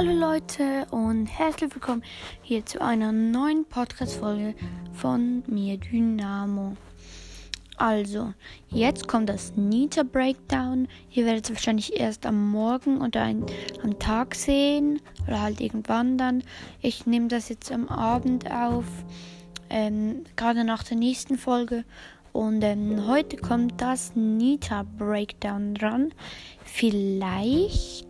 Hallo Leute und herzlich willkommen hier zu einer neuen Podcast-Folge von mir, Dynamo. Also, jetzt kommt das Nita Breakdown. Ihr werdet es wahrscheinlich erst am Morgen oder ein, am Tag sehen oder halt irgendwann dann. Ich nehme das jetzt am Abend auf, ähm, gerade nach der nächsten Folge. Und ähm, heute kommt das Nita Breakdown dran. Vielleicht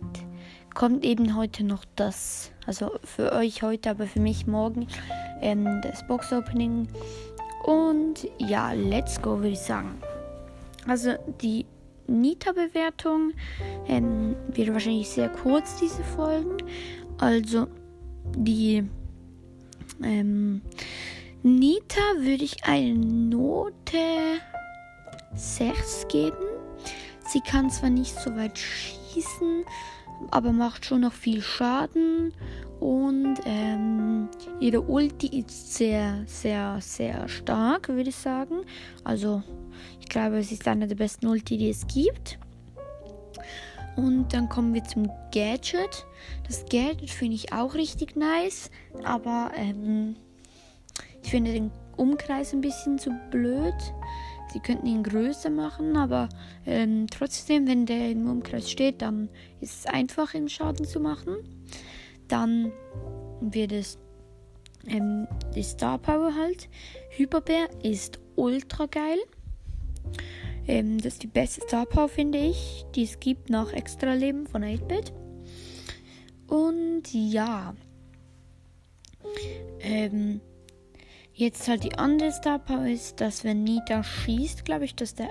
kommt eben heute noch das, also für euch heute, aber für mich morgen, ähm, das Box Opening. Und ja, let's go, würde ich sagen. Also die Nita-Bewertung ähm, wird wahrscheinlich sehr kurz, diese Folgen. Also die ähm, Nita würde ich eine Note 6 geben. Sie kann zwar nicht so weit schießen, aber macht schon noch viel Schaden. Und ähm, ihre Ulti ist sehr, sehr, sehr stark, würde ich sagen. Also, ich glaube, es ist eine der besten Ulti, die es gibt. Und dann kommen wir zum Gadget. Das Gadget finde ich auch richtig nice, aber ähm, ich finde den Umkreis ein bisschen zu blöd. Sie könnten ihn größer machen, aber ähm, trotzdem, wenn der im Umkreis steht, dann ist es einfach, ihn Schaden zu machen. Dann wird es ähm, die Star Power halt. Hyperbär ist ultra geil. Ähm, das ist die beste Star Power, finde ich, die es gibt nach Extra Leben von 8-Bit. Und ja. Ähm, Jetzt halt die andere Star Power ist, dass wenn Nita schießt, glaube ich, dass der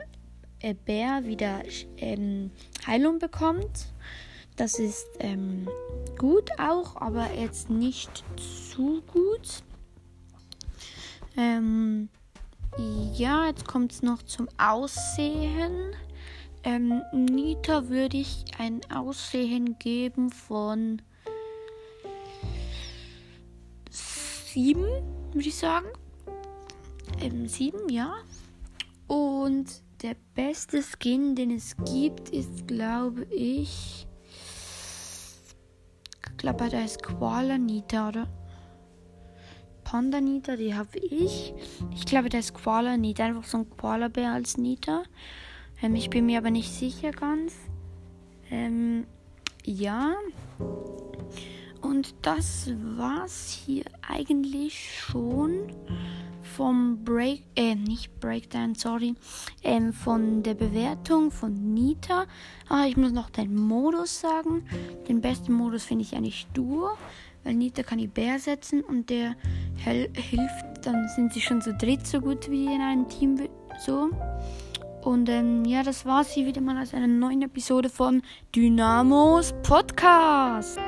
äh, Bär wieder ähm, Heilung bekommt. Das ist ähm, gut auch, aber jetzt nicht zu gut. Ähm, ja, jetzt kommt es noch zum Aussehen. Ähm, Nita würde ich ein Aussehen geben von 7, würde ich sagen. Ähm, 7, ja. Und der beste Skin, den es gibt, ist, glaube ich. Ich glaube, da ist Koala Nita, oder? Panda Nita, die habe ich. Ich glaube, da ist Koala Nita, einfach so ein Koala-Bär als Nita. Ähm, ich bin mir aber nicht sicher ganz. Ähm, ja. Und das war's hier eigentlich schon vom Break, äh, nicht Breakdown, sorry, ähm, von der Bewertung von Nita. Ah, ich muss noch den Modus sagen. Den besten Modus finde ich eigentlich Duo, weil Nita kann die Bär setzen und der hilft, dann sind sie schon so dritt so gut wie in einem Team so. Und ähm, ja, das war's hier wieder mal aus einer neuen Episode von Dynamos Podcast.